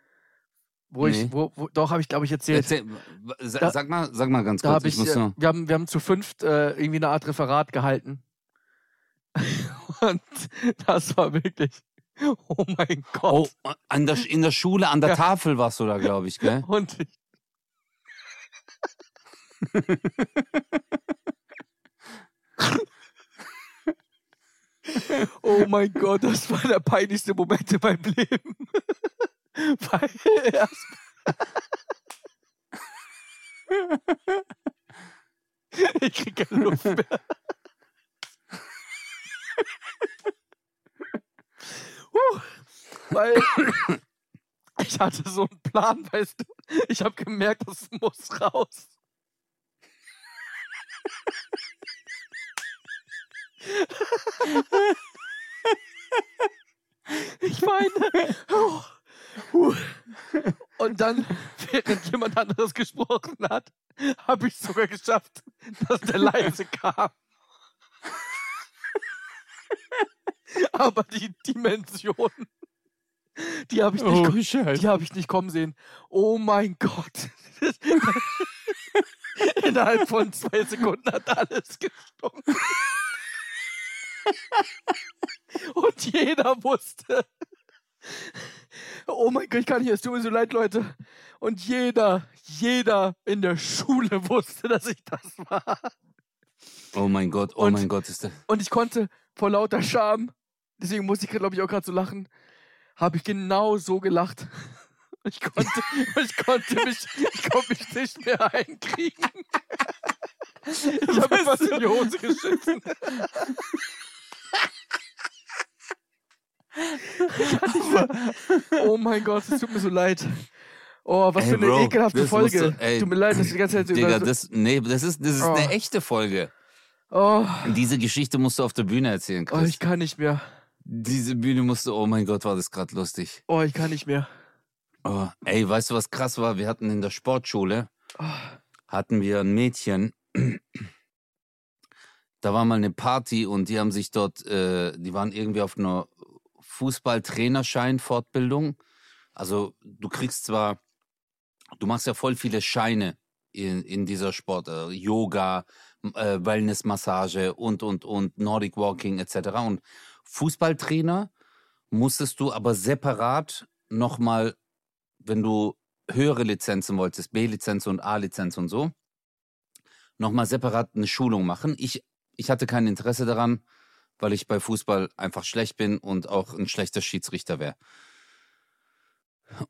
Wo Nee. ich, wo, wo, doch, habe ich, glaube ich, erzählt. erzähl, Da- sag mal, sag mal ganz kurz, habe ich, ich, muss äh, wir, haben, wir haben zu fünft äh, irgendwie eine Art Referat gehalten. Und das war wirklich, oh mein Oh, Gott. an der, in der Schule, an der Ja. Tafel warst du da, glaube ich, gell? Und ich, oh mein Gott, das war der peinlichste Moment in meinem Leben. Weil ich krieg keine Luft mehr. Huh, weil ich hatte so einen Plan, weißt du. Ich habe gemerkt, das muss raus. Ich weine. Oh. Huh. Und dann, während jemand anderes gesprochen hat, habe ich sogar geschafft, dass der leise kam. Aber die Dimension, die habe ich nicht Oh, habe ich nicht kommen sehen. Oh mein Gott. Innerhalb von zwei Sekunden hat alles gestunken. Und jeder wusste. Oh mein Gott, ich kann nicht, es tut mir so leid, Leute. Und jeder, jeder in der Schule wusste, dass ich das war. Oh mein Gott, oh Und- mein Gott, ist das. Und ich konnte vor lauter Scham, deswegen musste ich, glaube ich, auch gerade so lachen, habe ich genau so gelacht. Ich konnte, ich konnte mich, ich konnte mich nicht mehr einkriegen. Ich habe mir was in die Hose geschissen. Ich war, oh mein Gott, es tut mir so leid. Oh, was Ey, für eine Bro, ekelhafte Folge. du- ey, Tut mir leid, dass ich die ganze Zeit Digga, über. das, nee, das ist, das ist Oh. eine echte Folge. oh, Diese Geschichte musst du auf der Bühne erzählen, oh, Chris. ich kann nicht mehr. Diese Bühne musst du, oh mein Gott, war das gerade lustig. Oh, ich kann nicht mehr. Oh, ey, weißt du, was krass war? Wir hatten in der Sportschule, Oh, hatten wir ein Mädchen, da war mal eine Party und die haben sich dort, äh, die waren irgendwie auf einer Fußballtrainerschein-Fortbildung. Also du kriegst zwar, du machst ja voll viele Scheine in, in dieser Sport, äh, Yoga, äh, Wellnessmassage und, und, und Nordic Walking etc. Und Fußballtrainer musstest du aber separat nochmal, wenn du höhere Lizenzen wolltest, B-Lizenz und A-Lizenz und so, nochmal separat eine Schulung machen. Ich, ich hatte kein Interesse daran, weil ich bei Fußball einfach schlecht bin und auch ein schlechter Schiedsrichter wäre.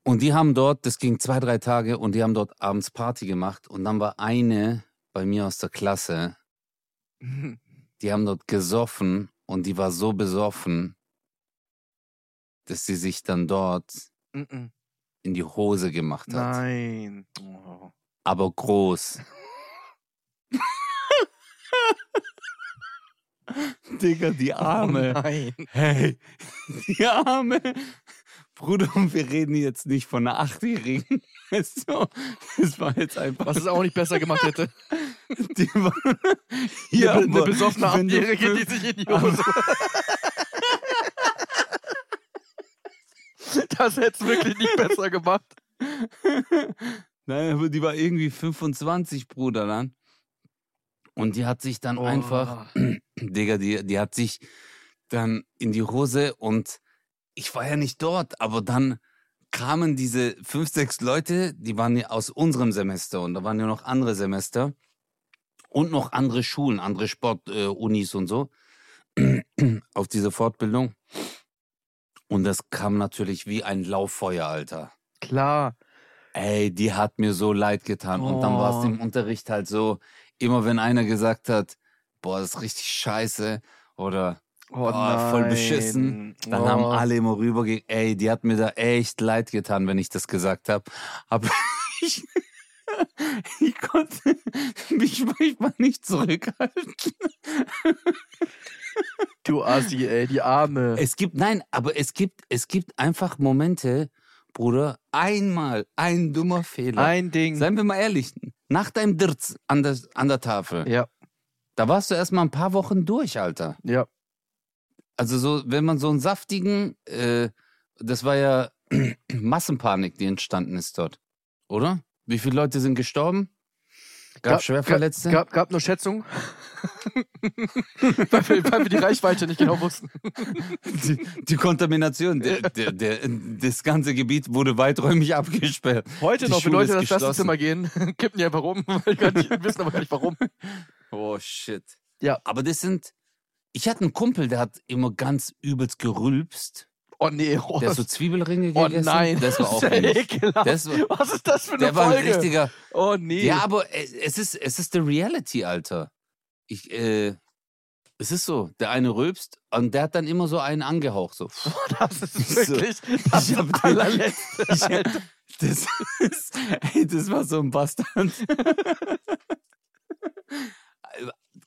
Und die haben dort, das ging zwei, drei Tage, und die haben dort abends Party gemacht. Und dann war eine bei mir aus der Klasse, die haben dort gesoffen und die war so besoffen, dass sie sich dann dort in die Hose gemacht hat. Nein. Oh. Aber groß. Digga, die Oh nein. Hey, die Arme. Bruder, und wir reden jetzt nicht von einer Achtjährigen. Du, das war jetzt einfach. Was es auch nicht besser gemacht hätte. Die war, Ja, eine, eine besoffene Achtjährige, die sich in die Hose. Das hätte es wirklich nicht besser gemacht. Nein, aber die war irgendwie 25, Bruder, dann. Und die hat sich dann Oh. einfach, Digga, die, die hat sich dann in die Hose und ich war ja nicht dort, aber dann kamen diese fünf, sechs Leute, die waren ja aus unserem Semester und da waren ja noch andere Semester und noch andere Schulen, andere Sportunis äh, und so auf diese Fortbildung. Und das kam natürlich wie ein Lauffeuer, Alter. Klar. Ey, die hat mir so leid getan. Und dann war es Oh. im Unterricht halt so, immer wenn einer gesagt hat, boah, das ist richtig scheiße oder Oh, Oh, voll beschissen. dann oh. haben alle immer rübergegangen, ey, die hat mir da echt leid getan, wenn ich das gesagt habe. Aber ich, ich konnte mich manchmal nicht zurückhalten. Du Assi, ey, die Arme. Es gibt, nein, aber es gibt, es gibt einfach Momente, Bruder, einmal ein dummer Fehler. Ein Ding. Seien wir mal ehrlich, nach deinem Dirz an der, an der Tafel, Ja, da warst du erstmal ein paar Wochen durch, Alter. ja. Also so, wenn man so einen saftigen, äh, das war ja Massenpanik, die entstanden ist dort, oder? Wie viele Leute sind gestorben? Gab Schwerverletzte? Gab, gab nur Schätzung. weil, wir, weil wir die Reichweite nicht genau wussten. die, die Kontamination, der, der, der, das ganze Gebiet wurde weiträumig abgesperrt. Heute Die noch, wenn Schule Leute ist ins geschlossen. Klassenzimmer gehen, kippen die einfach rum, weil die nicht, wissen aber gar nicht warum. Oh shit. Ja. Aber das sind. Ich hatte einen Kumpel, der hat immer ganz übelst gerülpst. Oh nee, oh, Der hat so Zwiebelringe oh gegessen. nein, Das war auch ekelhaft. Das war- Was ist das für eine Der war ein Folge? richtiger. oh nee. Ja, aber es ist, es ist the reality, Alter. Ich, äh, es ist so, der eine rülpst und der hat dann immer so einen angehaucht. So. das ist So. wirklich das Ich hab allerletzte. Ich, das, ist, ey, das war so ein Bastard.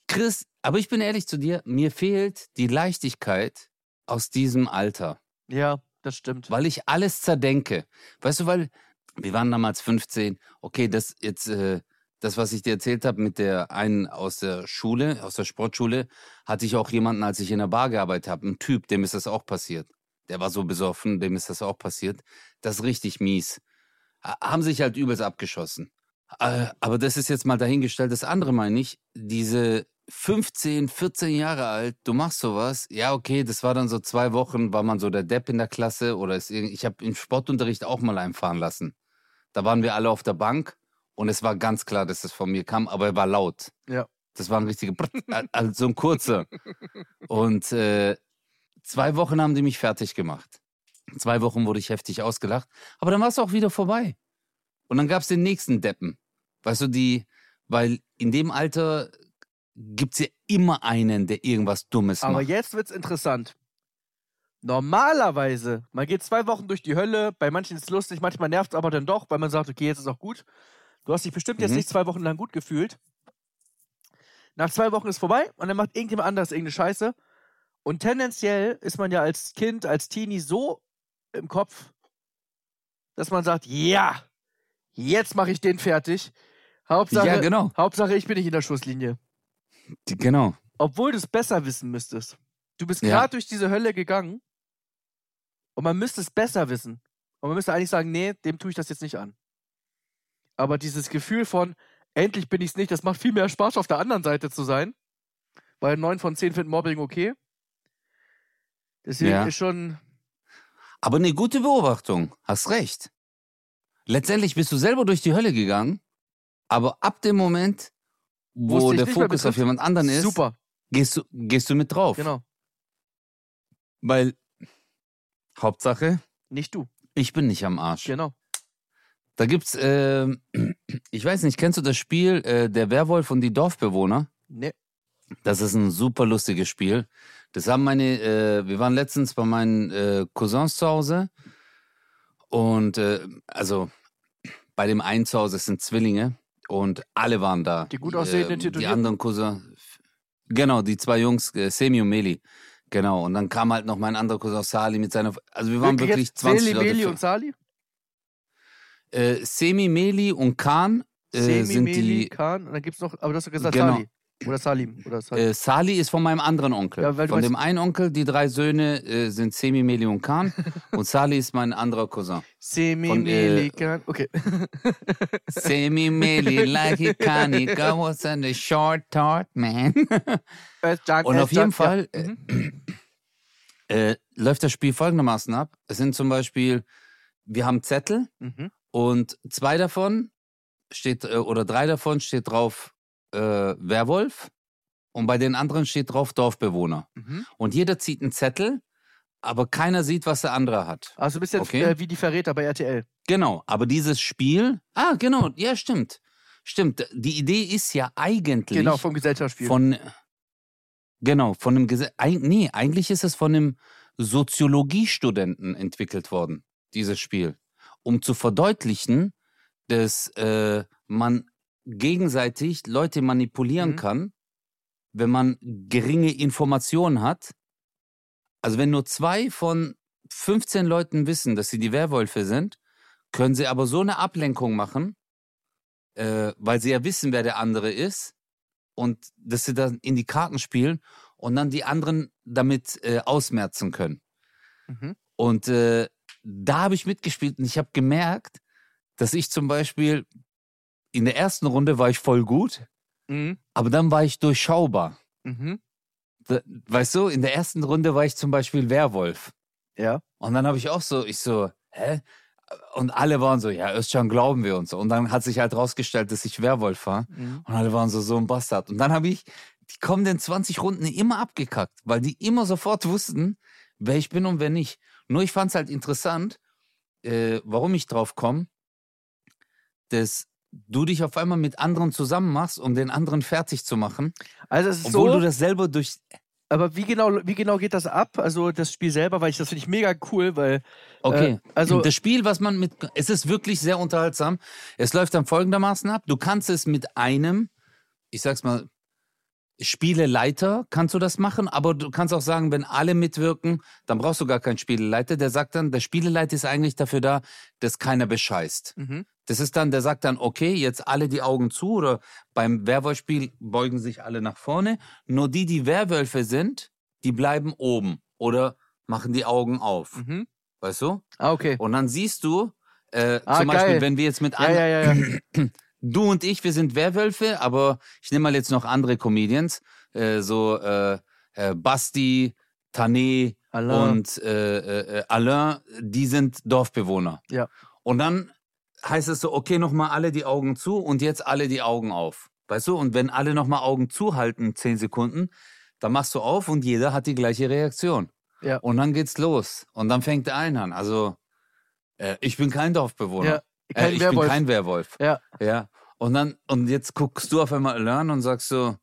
Chris, aber ich bin ehrlich zu dir, mir fehlt die Leichtigkeit aus diesem Alter, Ja, das stimmt. weil ich alles zerdenke. Weißt du, weil wir waren damals 15, okay, das jetzt, äh, das, was ich dir erzählt habe mit der einen aus der Schule, aus der Sportschule, hatte ich auch jemanden, als ich in der Bar gearbeitet habe, einen Typ, dem ist das auch passiert. Der war so besoffen, dem ist das auch passiert. Das ist richtig mies. Ha- Haben sich halt übelst abgeschossen. Äh, Aber das ist jetzt mal dahingestellt. Das andere meine ich, diese 15, 14 Jahre alt, du machst sowas. Ja, okay, das war dann so zwei Wochen, war man so der Depp in der Klasse oder ist, ich habe im Sportunterricht auch mal einfahren lassen. Da waren wir alle auf der Bank und es war ganz klar, dass es von mir kam, aber er war laut. Ja. Das war ein richtiger, also so ein kurzer. Und äh, zwei Wochen haben die mich fertig gemacht. Zwei Wochen wurde ich heftig ausgelacht, aber dann war es auch wieder vorbei. Und dann gab es den nächsten Deppen. Weißt du, die, weil in dem Alter gibt es ja immer einen, der irgendwas Dummes Aber macht. jetzt wird's interessant. Normalerweise, man geht zwei Wochen durch die Hölle, bei manchen ist es lustig, manchmal nervt es aber dann doch, weil man sagt, okay, jetzt ist auch gut. Du hast dich bestimmt jetzt Mhm. nicht zwei Wochen lang gut gefühlt. Nach zwei Wochen ist vorbei und dann macht irgendjemand anderes irgendeine Scheiße. Und tendenziell ist man ja als Kind, als Teenie so im Kopf, dass man sagt, ja, jetzt mache ich den fertig. Hauptsache, Ja, genau. Hauptsache, ich bin nicht in der Schusslinie. Genau. Obwohl du es besser wissen müsstest. Du bist Ja. gerade durch diese Hölle gegangen und man müsste es besser wissen. Und man müsste eigentlich sagen, nee, dem tue ich das jetzt nicht an. Aber dieses Gefühl von, endlich bin ich es nicht, das macht viel mehr Spaß, auf der anderen Seite zu sein. Weil neun von zehn finden Mobbing okay. Deswegen Ja. ist schon. Aber eine gute Beobachtung. Hast recht. Letztendlich bist du selber durch die Hölle gegangen, aber ab dem Moment, Wo der Fokus auf jemand anderen ist, Super, Gehst, du, gehst du mit drauf. genau. Weil Hauptsache, Nicht du, ich bin nicht am Arsch. genau. Da gibt's, ähm, ich weiß nicht, kennst du das Spiel äh, Der Werwolf und die Dorfbewohner? Nee. Das ist ein super lustiges Spiel. Das haben meine, äh, wir waren letztens bei meinen äh, Cousins zu Hause und äh, also bei dem einen zu Hause sind Zwillinge und alle waren da. Die gut aussehenden Ähm, Die anderen Cousins, genau, die zwei Jungs, äh, Semi und Meli. Genau, und dann kam halt noch mein anderer Cousin Sali mit seiner, also wir waren wirklich, jetzt 20 Seli, Leute. Meli und Sali? äh, Semi, Meli und Khan äh, Semi, sind Meli, die, Khan, und dann gibt's noch, aber du hast doch gesagt Genau. Sali. Oder Salim. Oder Salim. Äh, Sali ist von meinem anderen Onkel. Ja, von dem einen Onkel, die drei Söhne äh, sind Semi, Meli und Khan. und Sali ist mein anderer Cousin. Semi, von, Meli, äh, Khan. Okay. Semi, Meli, like he can, he goes and a short tart man. Und auf jeden Fall äh, Mhm. äh, läuft das Spiel folgendermaßen ab. Es sind zum Beispiel, wir haben Zettel Mhm. und zwei davon steht, äh, oder drei davon steht drauf äh, Werwolf und bei den anderen steht drauf Dorfbewohner. Mhm. Und jeder zieht einen Zettel, aber keiner sieht, was der andere hat. Also du bist jetzt Okay. äh, wie die Verräter bei RTL. Genau, aber dieses Spiel, ah, genau, ja, stimmt. Stimmt, die Idee ist ja eigentlich Genau, vom Gesellschaftsspiel. von, genau, von einem, Gese eig nee, eigentlich ist es von einem Soziologiestudenten entwickelt worden, dieses Spiel, um zu verdeutlichen, dass äh, man gegenseitig Leute manipulieren Mhm. kann, wenn man geringe Informationen hat. Also wenn nur zwei von 15 Leuten wissen, dass sie die Werwölfe sind, können sie aber so eine Ablenkung machen, äh, weil sie ja wissen, wer der andere ist und dass sie dann in die Karten spielen und dann die anderen damit äh, ausmerzen können. Mhm. Und äh, da habe ich mitgespielt und ich habe gemerkt, dass ich zum Beispiel in der ersten Runde war ich voll gut, Mhm. aber dann war ich durchschaubar. Mhm. Da, weißt du, in der ersten Runde war ich zum Beispiel Werwolf. Ja. Und dann habe ich auch so, ich so, hä? Und alle waren so, ja, Özcan glauben wir uns. Und dann hat sich halt rausgestellt, dass ich Werwolf war. Mhm. Und alle waren so, so ein Bastard. Und dann habe ich die kommenden 20 Runden immer abgekackt, weil die immer sofort wussten, wer ich bin und wer nicht. Nur ich fand es halt interessant, äh, warum ich drauf komme, dass du dich auf einmal mit anderen zusammen machst, um den anderen fertig zu machen, Also es ist obwohl so, du das selber durch. aber wie genau, wie genau geht das ab? Also das Spiel selber, weil ich das finde ich mega cool, weil Okay. Äh, also- das Spiel, was man mit. Es ist wirklich sehr unterhaltsam. Es läuft dann folgendermaßen ab. Du kannst es mit einem, ich sag's mal, Spieleleiter kannst du das machen, aber du kannst auch sagen, wenn alle mitwirken, dann brauchst du gar keinen Spieleleiter. Der sagt dann, der Spieleleiter ist eigentlich dafür da, dass keiner bescheißt. mhm. Das ist dann, der sagt dann, okay, jetzt alle die Augen zu oder beim Werwolfspiel beugen sich alle nach vorne. Nur die, die Werwölfe sind, die bleiben oben oder machen die Augen auf. Mhm. Weißt du? Ah, okay. Und dann siehst du, äh, Ah, zum Beispiel, geil. wenn wir jetzt mit Ja, ja, ja, du und ich, wir sind Werwölfe, aber ich nehme mal jetzt noch andere Comedians, äh, so äh, äh, Basti, Tané und äh, äh, äh, Alain, die sind Dorfbewohner. Ja. Und dann heißt es so, okay, nochmal alle die Augen zu und jetzt alle die Augen auf. Weißt du? Und wenn alle nochmal Augen zuhalten, zehn Sekunden, dann machst du auf und jeder hat die gleiche Reaktion. Ja. Und dann geht's los. Und dann fängt der ein an. Also, äh, ich bin kein Dorfbewohner. Ja, äh, kein ich Werwolf. bin kein Werwolf. Ja. Ja. Und dann, und jetzt guckst du auf einmal Learn und sagst so,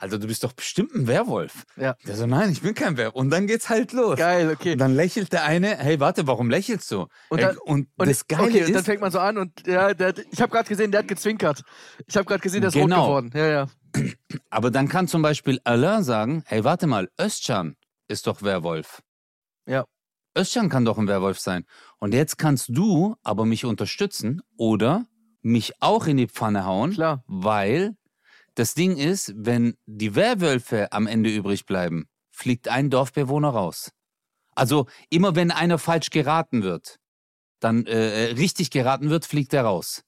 also du bist doch bestimmt ein Werwolf. Ja. Der so, nein, ich bin kein Werwolf. Und dann geht's halt los. Geil, okay. Und dann lächelt der eine, hey, warte, warum lächelst du? Und dann- und, Und das Geile okay, und dann ist, fängt man so an und ja, der, ich habe gerade gesehen, der hat gezwinkert. Ich habe gerade gesehen, der ist rot Genau. geworden. Ja, ja. aber dann kann zum Beispiel Alain sagen, hey, warte mal, Özcan ist doch Werwolf. Ja. Özcan kann doch ein Werwolf sein. Und jetzt kannst du aber mich unterstützen oder mich auch in die Pfanne hauen, Klar. weil das Ding ist, wenn die Werwölfe am Ende übrig bleiben, fliegt ein Dorfbewohner raus. Also immer wenn einer falsch geraten wird, dann äh, äh, richtig geraten wird, fliegt er raus.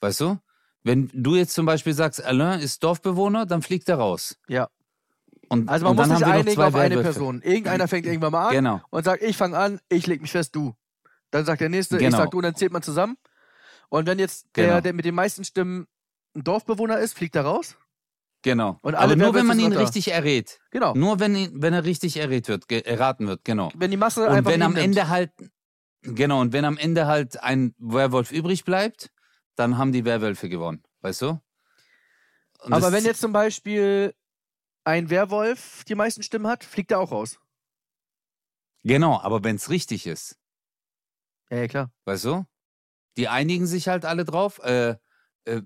Weißt du? Wenn du jetzt zum Beispiel sagst, Alain ist Dorfbewohner, dann fliegt er raus. Ja. Und, Also man und muss sich einigen zwei auf eine. Person. Irgendeiner fängt irgendwann mal an Genau. und sagt, ich fange an, ich leg mich fest, du. Dann sagt der nächste, ich Genau. sag du, und dann zählt man zusammen. Und wenn jetzt Genau. der, der mit den meisten Stimmen ein Dorfbewohner ist, fliegt er raus. Genau. Und alle Aber nur wenn man ihn unter. richtig errät. Genau. Nur wenn, ihn, wenn er richtig errät wird, erraten wird, genau. Wenn die Masse Und einfach wenn am nimmt. Ende halt, genau, und wenn am Ende halt ein Werwolf übrig bleibt, dann haben die Werwölfe gewonnen, weißt du? Und Aber wenn jetzt zum Beispiel ein Werwolf die meisten Stimmen hat, fliegt er auch raus. Genau, aber wenn es richtig ist, Ja, ja, klar. weißt du? Die einigen sich halt alle drauf, äh, äh,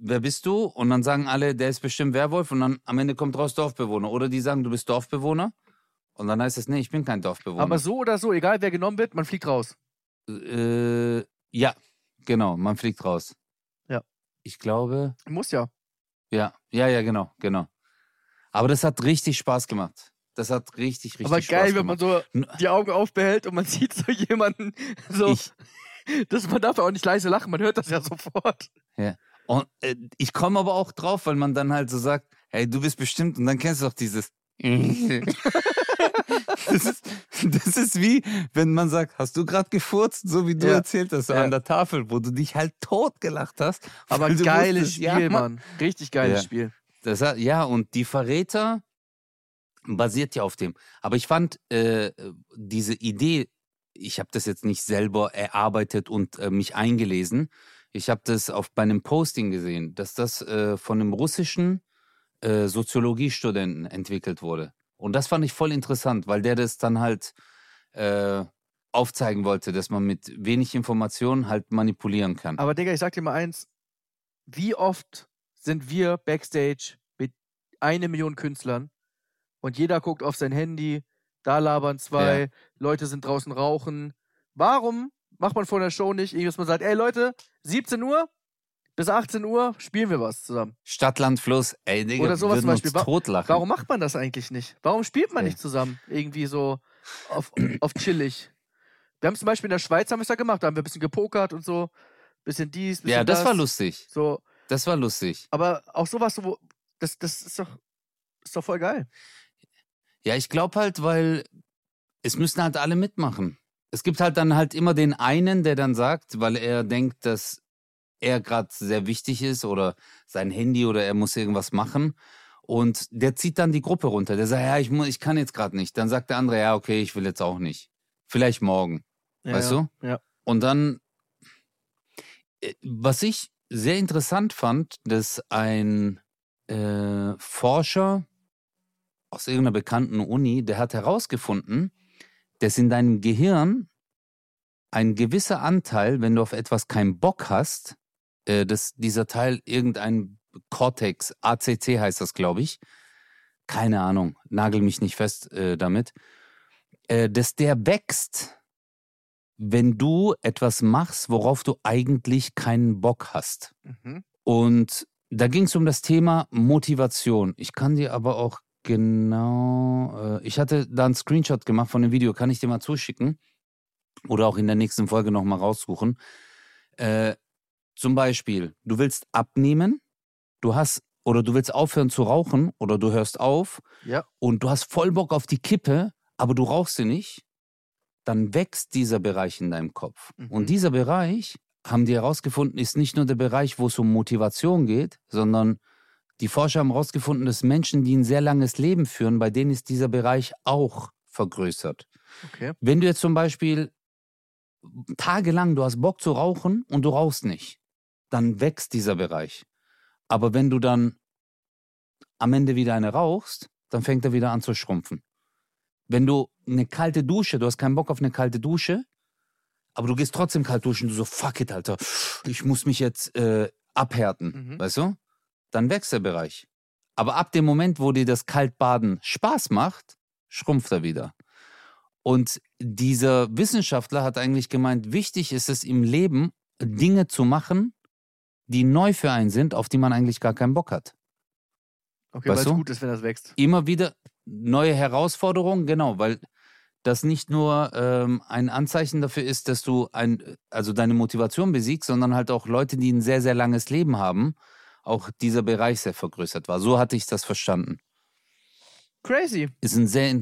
wer bist du? Und dann sagen alle, der ist bestimmt Werwolf und dann am Ende kommt raus Dorfbewohner. Oder die sagen, du bist Dorfbewohner. Und dann heißt es, nee, ich bin kein Dorfbewohner. Aber so oder so, egal wer genommen wird, man fliegt raus. Äh, ja, genau, man fliegt raus. Ja. Ich glaube, Muss ja. ja, ja, ja, genau, genau. Aber das hat richtig Spaß gemacht. Das hat richtig, richtig Aber Spaß geil, wenn man gemacht. so die Augen aufbehält und man sieht so jemanden so. Ich, das, man darf ja auch nicht leise lachen, man hört das ja sofort. Und, äh, ich komme aber auch drauf, weil man dann halt so sagt, hey, du bist bestimmt, und dann kennst du doch dieses. das, ist, das ist wie, wenn man sagt, hast du gerade gefurzt, so wie du Ja. erzählt hast, so Ja. an der Tafel, wo du dich halt tot gelacht hast. Aber geiles Spiel, ja, Mann. Mann. Richtig geiles. Spiel. Das ja, und die Verräter basiert ja auf dem. Aber ich fand äh, diese Idee, ich habe das jetzt nicht selber erarbeitet und äh, mich eingelesen. Ich habe das auf bei einem Posting gesehen, dass das äh, von einem russischen äh, Soziologiestudenten entwickelt wurde. Und das fand ich voll interessant, weil der das dann halt äh, aufzeigen wollte, dass man mit wenig Informationen halt manipulieren kann. Aber Digga, ich sag dir mal eins. Wie oft sind wir backstage mit eine Million Künstlern und jeder guckt auf sein Handy, da labern zwei, Ja. Leute sind draußen rauchen. Warum macht man vor der Show nicht irgendwas, man sagt, ey Leute, 17 Uhr bis 18 Uhr spielen wir was zusammen. Stadt, Land, Fluss, ey, Digga, Oder sowas zum Beispiel. uns totlachen. Warum macht man das eigentlich nicht? Warum spielt man nicht zusammen? Irgendwie so auf, auf chillig. Wir haben zum Beispiel in der Schweiz haben wir es ja gemacht, da haben wir ein bisschen gepokert und so, bisschen dies, bisschen Ja, das, das. war lustig. So, Das war lustig. aber auch sowas, so, wo- das, das ist doch, ist doch voll geil. Ja, ich glaube halt, weil es müssen halt alle mitmachen. Es gibt halt dann halt immer den einen, der dann sagt, weil er denkt, dass er gerade sehr wichtig ist oder sein Handy oder er muss irgendwas machen. Und der zieht dann die Gruppe runter. Der sagt, ja, ich, muss, ich kann jetzt gerade nicht. Dann sagt der andere, ja, okay, ich will jetzt auch nicht. Vielleicht morgen. Ja, Weißt ja. du? Ja. Und dann, äh, was ich sehr interessant fand, dass ein äh, Forscher aus irgendeiner bekannten Uni, der hat herausgefunden, dass in deinem Gehirn ein gewisser Anteil, wenn du auf etwas keinen Bock hast, äh, dass dieser Teil irgendein Cortex, ACC heißt das, glaube ich, keine Ahnung, nagel mich nicht fest äh, damit, äh, dass der wächst, wenn du etwas machst, worauf du eigentlich keinen Bock hast. Mhm. Und da ging es um das Thema Motivation. Ich kann dir aber auch genau, äh, ich hatte da einen Screenshot gemacht von dem Video, kann ich dir mal zuschicken oder auch in der nächsten Folge nochmal raussuchen. Äh, zum Beispiel, du willst abnehmen, du hast oder du willst aufhören zu rauchen oder du hörst auf Ja. und du hast voll Bock auf die Kippe, aber du rauchst sie nicht, dann wächst dieser Bereich in deinem Kopf. Mhm. Und dieser Bereich, haben die herausgefunden, ist nicht nur der Bereich, wo es um Motivation geht, sondern die Forscher haben herausgefunden, dass Menschen, die ein sehr langes Leben führen, bei denen ist dieser Bereich auch vergrößert. Okay. Wenn du jetzt zum Beispiel tagelang, du hast Bock zu rauchen und du rauchst nicht, dann wächst dieser Bereich. Aber wenn du dann am Ende wieder eine rauchst, dann fängt er wieder an zu schrumpfen. Wenn du eine kalte Dusche, du hast keinen Bock auf eine kalte Dusche, aber du gehst trotzdem kalt duschen, du so, fuck it, Alter, ich muss mich jetzt äh, abhärten, Mhm. weißt du? Dann wächst der Bereich. Aber ab dem Moment, wo dir das Kaltbaden Spaß macht, schrumpft er wieder. Und dieser Wissenschaftler hat eigentlich gemeint, wichtig ist es im Leben, Dinge zu machen, die neu für einen sind, auf die man eigentlich gar keinen Bock hat. Okay, weil es gut ist, wenn das wächst. Immer wieder neue Herausforderungen, genau, weil das nicht nur ähm, ein Anzeichen dafür ist, dass du ein, also deine Motivation besiegst, sondern halt auch Leute, die ein sehr, sehr langes Leben haben, auch dieser Bereich sehr vergrößert war. So hatte ich das verstanden. Crazy. Ist ein sehr,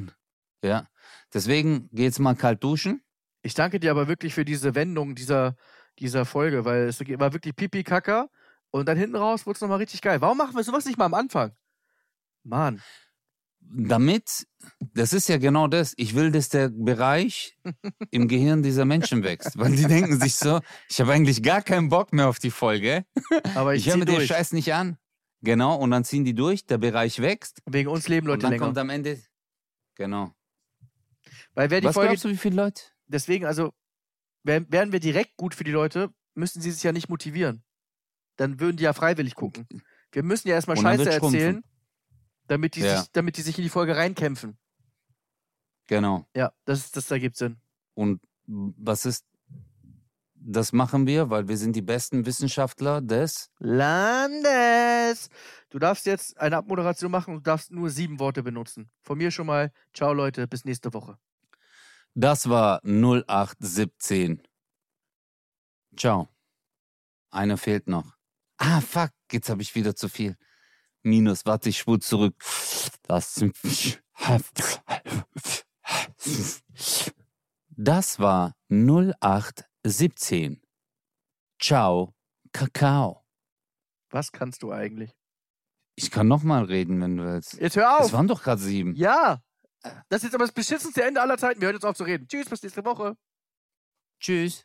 ja. Deswegen geh jetzt mal kalt duschen. Ich danke dir aber wirklich für diese Wendung dieser, dieser Folge, weil es war wirklich pipi kacker und dann hinten raus wurde es nochmal richtig geil. Warum machen wir sowas nicht mal am Anfang? Mann. Damit, das ist ja genau das, ich will, dass der Bereich im Gehirn dieser Menschen wächst. Weil die denken sich so, ich habe eigentlich gar keinen Bock mehr auf die Folge. Aber ich, Ich höre mir den. Scheiß nicht an. Genau, und dann ziehen die durch, der Bereich wächst. Wegen uns leben und Leute dann länger. kommt am Ende. Genau. Weil wer die Was Folge, glaubst du, wie viele Leute? deswegen, also, wär- wären wir direkt gut für die Leute, müssten sie sich ja nicht motivieren. Dann würden die ja freiwillig gucken. Wir müssen ja erstmal Und Scheiße wird's schrumpfen. Damit die, Ja. sich, damit die sich in die Folge reinkämpfen. Genau. Ja, das, das ergibt Sinn. Und was ist, das machen wir, weil wir sind die besten Wissenschaftler des. Landes! Du darfst jetzt eine Abmoderation machen und du darfst nur sieben Worte benutzen. Von mir schon mal, ciao Leute, bis nächste Woche. Das war 0817. Ciao. Einer fehlt noch. Ah, fuck, jetzt habe ich wieder zu viel. Minus, warte, ich spule zurück. Das. Das war 0817. Ciao, Kakao. Was kannst du eigentlich? Ich kann noch mal reden, wenn du willst. Jetzt hör Es auf! waren doch gerade sieben. Ja! Das ist jetzt aber das beschissenste Ende aller Zeiten. Wir hören jetzt auf zu reden. Tschüss, bis nächste Woche. Tschüss.